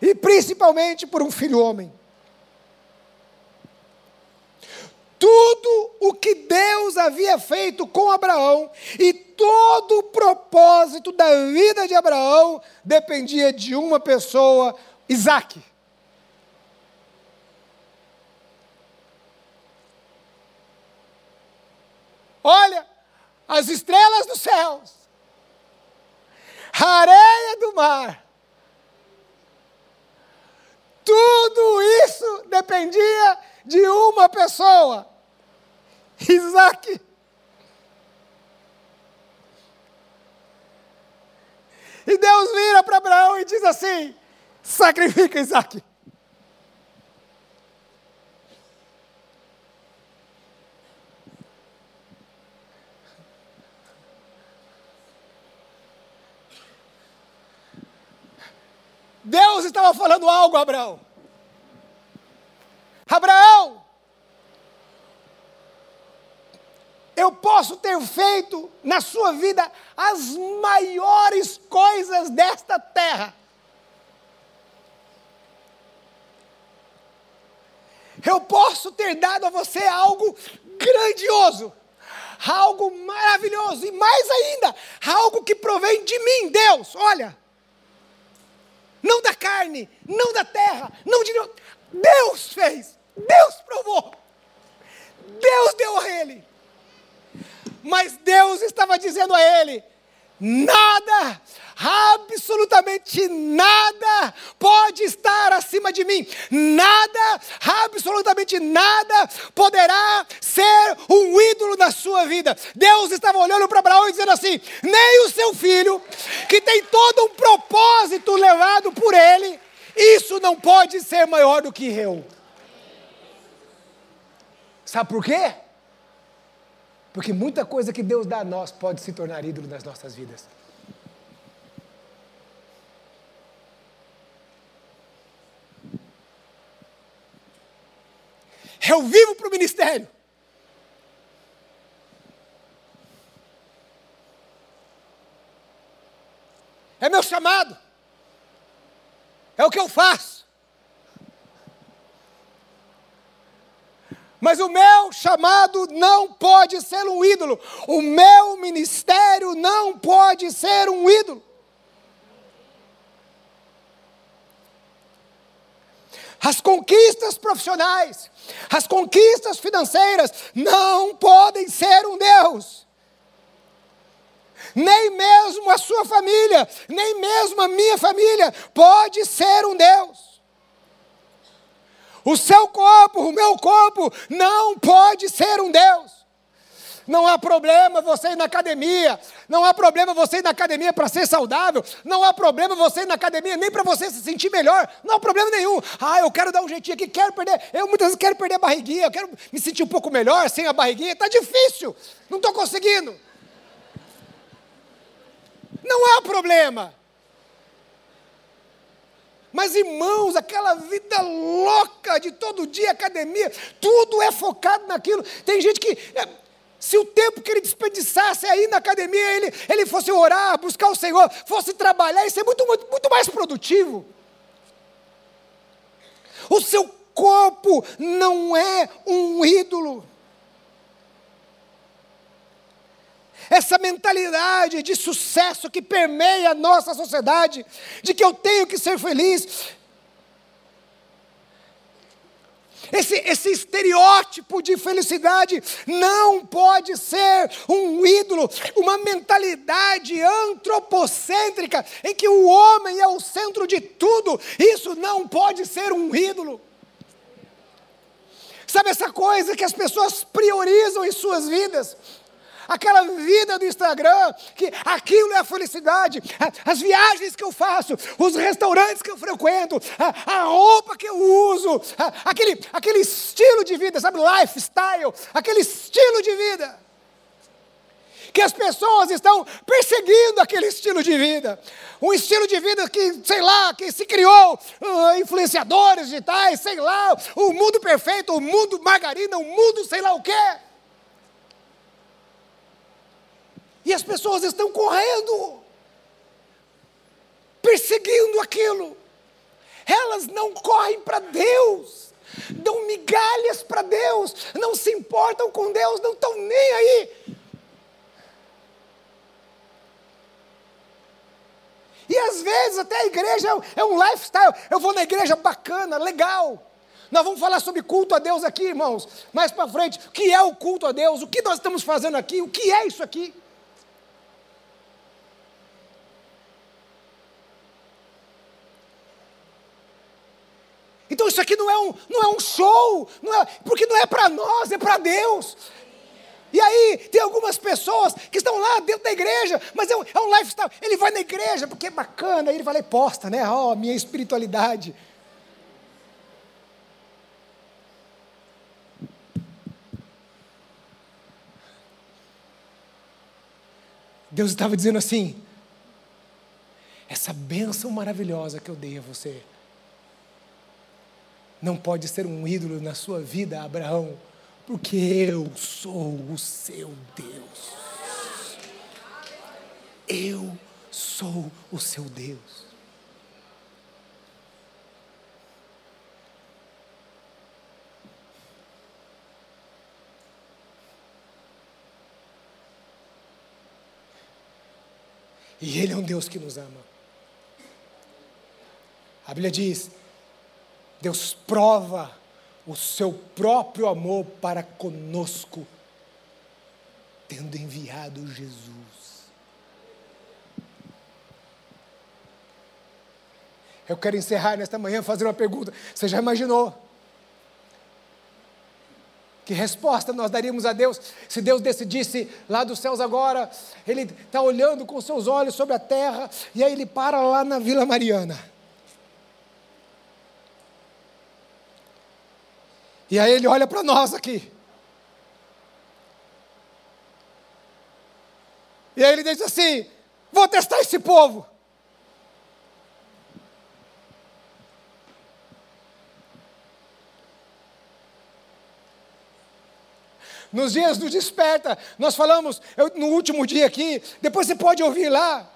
E principalmente por um filho homem. Tudo o que Deus havia feito com Abraão e todo o propósito da vida de Abraão dependia de uma pessoa, Isaac. Olha, as estrelas dos céus, a areia do mar, tudo isso dependia de uma pessoa, Isaac. E Deus vira para Abraão e diz assim: sacrifica Isaac. Deus estava falando algo Abraão. Abraão, eu posso ter feito na sua vida as maiores coisas desta terra. Eu posso ter dado a você algo grandioso, algo maravilhoso e mais ainda, algo que provém de mim, Deus. Olha, não da carne, não da terra, não de Deus fez, Deus provou, Deus deu a ele. Mas Deus estava dizendo a ele: nada, absolutamente nada pode estar acima de mim, nada, absolutamente nada poderá ser um ídolo na sua vida. Deus estava olhando para Abraão e dizendo assim: nem o seu filho, que tem todo um propósito levado por ele, isso não pode ser maior do que eu. Sabe por quê? Porque muita coisa que Deus dá a nós pode se tornar ídolo nas nossas vidas. Eu vivo para o ministério. É meu chamado. É o que eu faço. Mas o meu chamado não pode ser um ídolo. O meu ministério não pode ser um ídolo. As conquistas profissionais, as conquistas financeiras não podem ser um Deus. Nem mesmo a sua família, nem mesmo a minha família pode ser um Deus. O seu corpo, o meu corpo, não pode ser um Deus. Não há problema você ir na academia. Não há problema você ir na academia para ser saudável. Não há problema você ir na academia nem para você se sentir melhor. Não há problema nenhum. Ah, eu quero dar um jeitinho aqui, quero perder. Eu muitas vezes quero perder a barriguinha, eu quero me sentir um pouco melhor sem a barriguinha. Está difícil. Não estou conseguindo. Não há problema. Mas, irmãos, aquela vida louca de todo dia, academia, tudo é focado naquilo. Tem gente que. É, se o tempo que ele desperdiçasse aí na academia, ele, ele fosse orar, buscar o Senhor, fosse trabalhar, isso é muito, muito, muito mais produtivo. O seu corpo não é um ídolo. Essa mentalidade de sucesso que permeia a nossa sociedade, de que eu tenho que ser feliz. Esse, esse estereótipo de felicidade não pode ser um ídolo, uma mentalidade antropocêntrica em que o homem é o centro de tudo. Isso não pode ser um ídolo. Sabe essa coisa que as pessoas priorizam em suas vidas? Aquela vida do Instagram, que aquilo é a felicidade, as viagens que eu faço, os restaurantes que eu frequento, a, roupa que eu uso, aquele, aquele estilo de vida, sabe, lifestyle, aquele estilo de vida. Que as pessoas estão perseguindo aquele estilo de vida. Um estilo de vida que, sei lá, que se criou, uh, influenciadores digitais, sei lá, o mundo perfeito, o mundo margarina, o mundo sei lá o quê. E as pessoas estão correndo, perseguindo aquilo. Elas não correm para Deus, dão migalhas para Deus, não se importam com Deus, não estão nem aí. E às vezes até a igreja é um lifestyle. Eu vou na igreja bacana, legal. Nós vamos falar sobre culto a Deus aqui, irmãos, mais para frente. O que é o culto a Deus? O que nós estamos fazendo aqui? O que é isso aqui? Então isso aqui não é um, não é um show, não é, porque não é para nós, é para Deus. E aí, tem algumas pessoas que estão lá dentro da igreja, mas é um, é um lifestyle. Ele vai na igreja porque é bacana, aí ele vai lá e posta, né? Ó, oh, minha espiritualidade. Deus estava dizendo assim: essa bênção maravilhosa que eu dei a você não pode ser um ídolo na sua vida, Abraão, porque eu sou o seu Deus. Eu sou o seu Deus. E Ele é um Deus que nos ama. A Bíblia diz: Deus prova o seu próprio amor para conosco, tendo enviado Jesus. Eu quero encerrar nesta manhã fazendo uma pergunta. Você já imaginou? Que resposta nós daríamos a Deus se Deus decidisse lá dos céus agora, Ele está olhando com seus olhos sobre a terra, e aí Ele para lá na Vila Mariana. E aí Ele olha para nós aqui. E aí Ele diz assim: Vou testar esse povo. nos dias do desperta, nós falamos eu, no último dia aqui, depois você pode ouvir lá,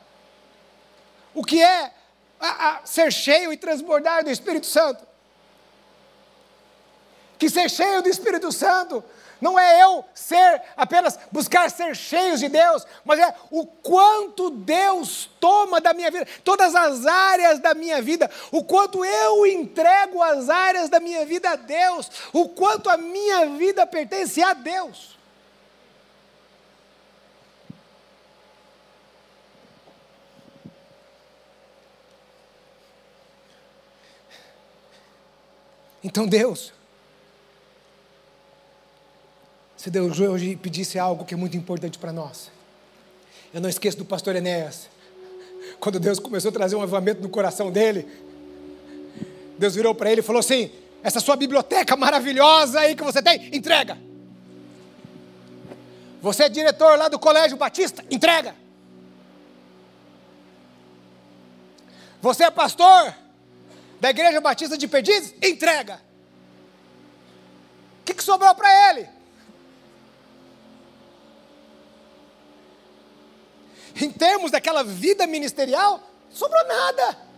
o que é a, a ser cheio e transbordar do Espírito Santo. Que ser cheio do Espírito Santo não é eu ser apenas buscar ser cheios de Deus, mas é o quanto Deus toma da minha vida, todas as áreas da minha vida, o quanto eu entrego as áreas da minha vida a Deus, o quanto a minha vida pertence a Deus. Então Deus se Deus hoje pedisse algo que é muito importante para nós. Eu não esqueço do pastor Enéas. Quando Deus começou a trazer um avivamento no coração dele, Deus virou para ele e falou assim: Essa sua biblioteca maravilhosa aí que você tem, entrega. Você é diretor lá do Colégio Batista, entrega. Você é pastor da Igreja Batista de Perdizes, entrega. O que, que sobrou para ele? Em termos daquela vida ministerial, sobrou nada.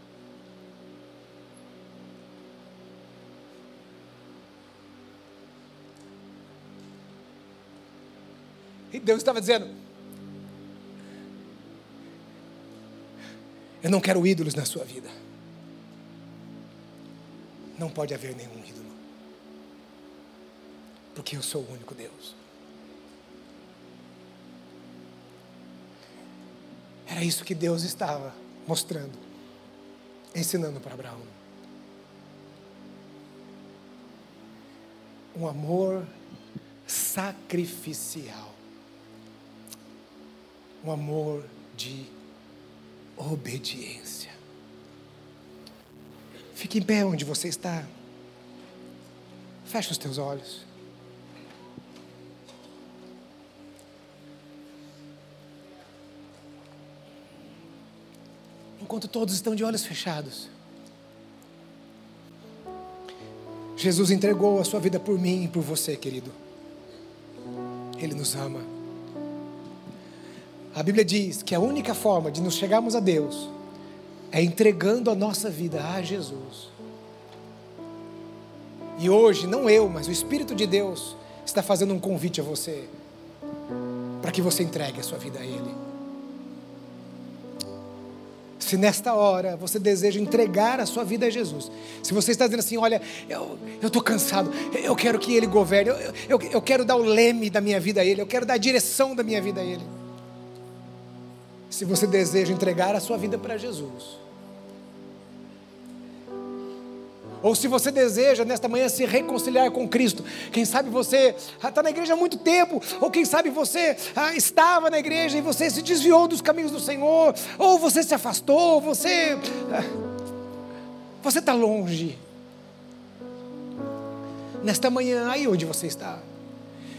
E Deus estava dizendo: Eu não quero ídolos na sua vida. Não pode haver nenhum ídolo. Porque eu sou o único Deus. Era isso que Deus estava mostrando, ensinando para Abraão. Um amor sacrificial. Um amor de obediência. Fique em pé onde você está. Feche os teus olhos. Enquanto todos estão de olhos fechados. Jesus entregou a sua vida por mim e por você, querido. Ele nos ama. A Bíblia diz que a única forma de nos chegarmos a Deus é entregando a nossa vida a Jesus. E hoje, não eu, mas o Espírito de Deus está fazendo um convite a você, para que você entregue a sua vida a Ele. Se nesta hora você deseja entregar a sua vida a Jesus, se você está dizendo assim, olha, eu estou cansado, eu quero que Ele governe, eu, eu, eu quero dar o leme da minha vida a Ele, eu quero dar a direção da minha vida a Ele. Se você deseja entregar a sua vida para Jesus, Ou se você deseja nesta manhã se reconciliar com Cristo, quem sabe você está na igreja há muito tempo, ou quem sabe você ah, estava na igreja e você se desviou dos caminhos do Senhor, ou você se afastou, você. Ah, você está longe. Nesta manhã, aí onde você está,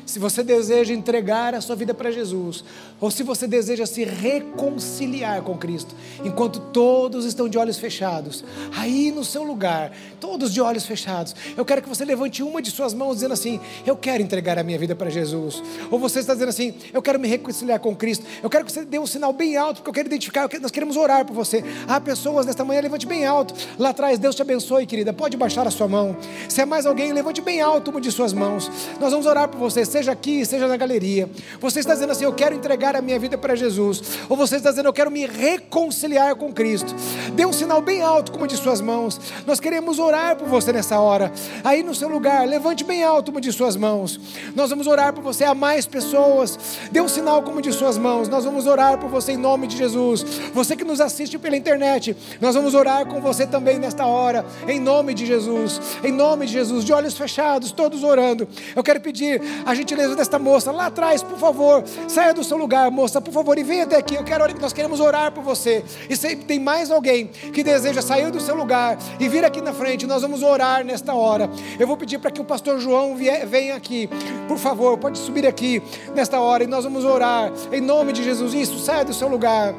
se você deseja entregar a sua vida para Jesus, ou se você deseja se reconciliar com Cristo, enquanto todos estão de olhos fechados, aí no seu lugar, todos de olhos fechados, eu quero que você levante uma de suas mãos dizendo assim: Eu quero entregar a minha vida para Jesus. Ou você está dizendo assim: Eu quero me reconciliar com Cristo. Eu quero que você dê um sinal bem alto, porque eu quero identificar, nós queremos orar por você. Há pessoas nesta manhã, levante bem alto. Lá atrás, Deus te abençoe, querida. Pode baixar a sua mão. Se é mais alguém, levante bem alto uma de suas mãos. Nós vamos orar por você seja aqui, seja na galeria, você está dizendo assim: Eu quero entregar a minha vida para Jesus, ou você está dizendo: Eu quero me reconciliar com Cristo. Dê um sinal bem alto, como de suas mãos. Nós queremos orar por você nessa hora. Aí no seu lugar, levante bem alto uma de suas mãos. Nós vamos orar por você a mais pessoas. Dê um sinal como de suas mãos. Nós vamos orar por você em nome de Jesus. Você que nos assiste pela internet, nós vamos orar com você também nesta hora, em nome de Jesus. Em nome de Jesus, de olhos fechados, todos orando. Eu quero pedir a gente gentileza desta moça lá atrás, por favor, saia do seu lugar, moça, por favor, e venha até aqui. Eu quero, nós queremos orar por você. E se tem mais alguém que deseja sair do seu lugar e vir aqui na frente, nós vamos orar nesta hora. Eu vou pedir para que o pastor João venha aqui, por favor, pode subir aqui nesta hora e nós vamos orar em nome de Jesus. Isso, saia do seu lugar.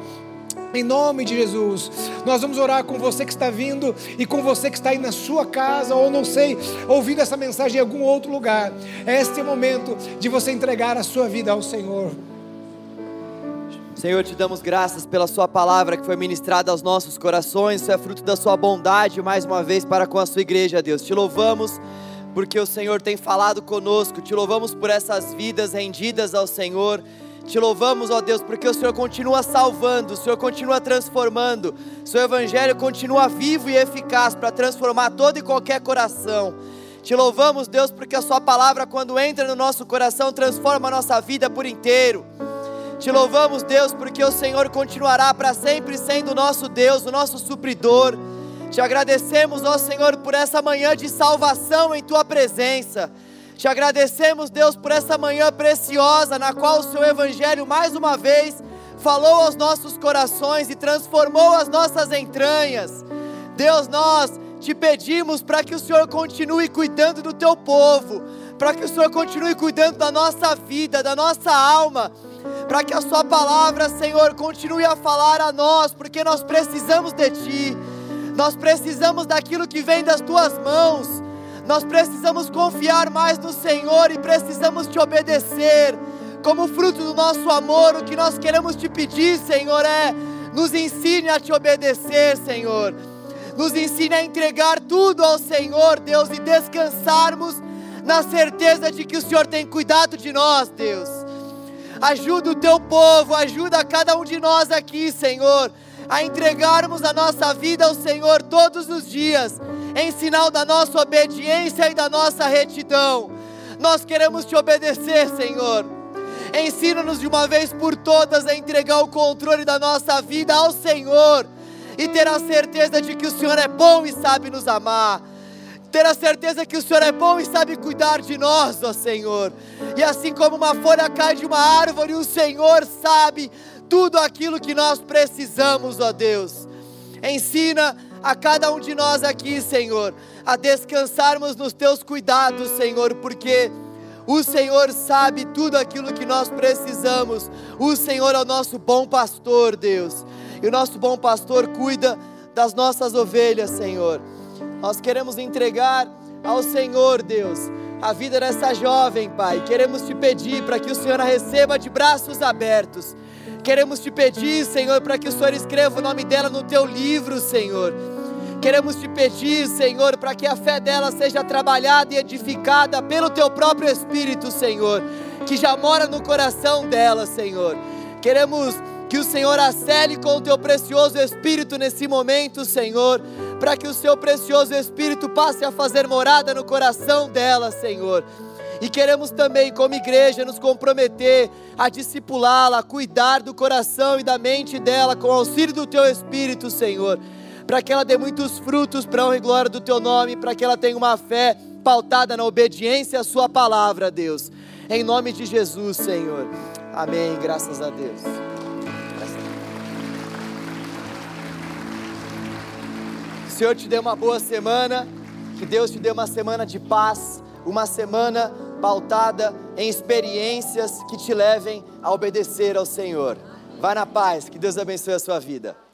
Em nome de Jesus, nós vamos orar com você que está vindo e com você que está aí na sua casa, ou não sei, ouvindo essa mensagem em algum outro lugar. Este é o momento de você entregar a sua vida ao Senhor. Senhor, te damos graças pela Sua palavra que foi ministrada aos nossos corações, isso é fruto da Sua bondade mais uma vez para com a Sua igreja, Deus. Te louvamos porque o Senhor tem falado conosco, te louvamos por essas vidas rendidas ao Senhor. Te louvamos, ó Deus, porque o Senhor continua salvando, o Senhor continua transformando, o seu Evangelho continua vivo e eficaz para transformar todo e qualquer coração. Te louvamos, Deus, porque a Sua palavra, quando entra no nosso coração, transforma a nossa vida por inteiro. Te louvamos, Deus, porque o Senhor continuará para sempre sendo o nosso Deus, o nosso supridor. Te agradecemos, ó Senhor, por essa manhã de salvação em Tua presença. Te agradecemos, Deus, por essa manhã preciosa na qual o Seu Evangelho mais uma vez falou aos nossos corações e transformou as nossas entranhas. Deus, nós te pedimos para que o Senhor continue cuidando do Teu povo, para que o Senhor continue cuidando da nossa vida, da nossa alma, para que a Sua palavra, Senhor, continue a falar a nós, porque nós precisamos de Ti, nós precisamos daquilo que vem das Tuas mãos. Nós precisamos confiar mais no Senhor e precisamos te obedecer. Como fruto do nosso amor, o que nós queremos te pedir, Senhor, é nos ensine a te obedecer, Senhor. Nos ensine a entregar tudo ao Senhor, Deus, e descansarmos na certeza de que o Senhor tem cuidado de nós, Deus. Ajuda o teu povo, ajuda cada um de nós aqui, Senhor, a entregarmos a nossa vida ao Senhor todos os dias em sinal da nossa obediência e da nossa retidão. Nós queremos te obedecer, Senhor. Ensina-nos de uma vez por todas a entregar o controle da nossa vida ao Senhor e ter a certeza de que o Senhor é bom e sabe nos amar. Ter a certeza que o Senhor é bom e sabe cuidar de nós, ó Senhor. E assim como uma folha cai de uma árvore, o Senhor sabe tudo aquilo que nós precisamos, ó Deus. Ensina a cada um de nós aqui, Senhor, a descansarmos nos teus cuidados, Senhor, porque o Senhor sabe tudo aquilo que nós precisamos. O Senhor é o nosso bom pastor, Deus. E o nosso bom pastor cuida das nossas ovelhas, Senhor. Nós queremos entregar ao Senhor, Deus, a vida dessa jovem, Pai. Queremos te pedir para que o Senhor a receba de braços abertos. Queremos te pedir, Senhor, para que o Senhor escreva o nome dela no teu livro, Senhor. Queremos te pedir, Senhor, para que a fé dela seja trabalhada e edificada pelo teu próprio Espírito, Senhor, que já mora no coração dela, Senhor. Queremos que o Senhor a cele com o teu precioso Espírito nesse momento, Senhor, para que o seu precioso Espírito passe a fazer morada no coração dela, Senhor. E queremos também, como igreja, nos comprometer a discipulá-la, a cuidar do coração e da mente dela com o auxílio do teu Espírito, Senhor para que ela dê muitos frutos para a honra e glória do teu nome, para que ela tenha uma fé pautada na obediência à sua palavra, Deus. Em nome de Jesus, Senhor. Amém. Graças a Deus. Senhor te dê uma boa semana, que Deus te dê uma semana de paz, uma semana pautada em experiências que te levem a obedecer ao Senhor. Vá na paz, que Deus abençoe a sua vida.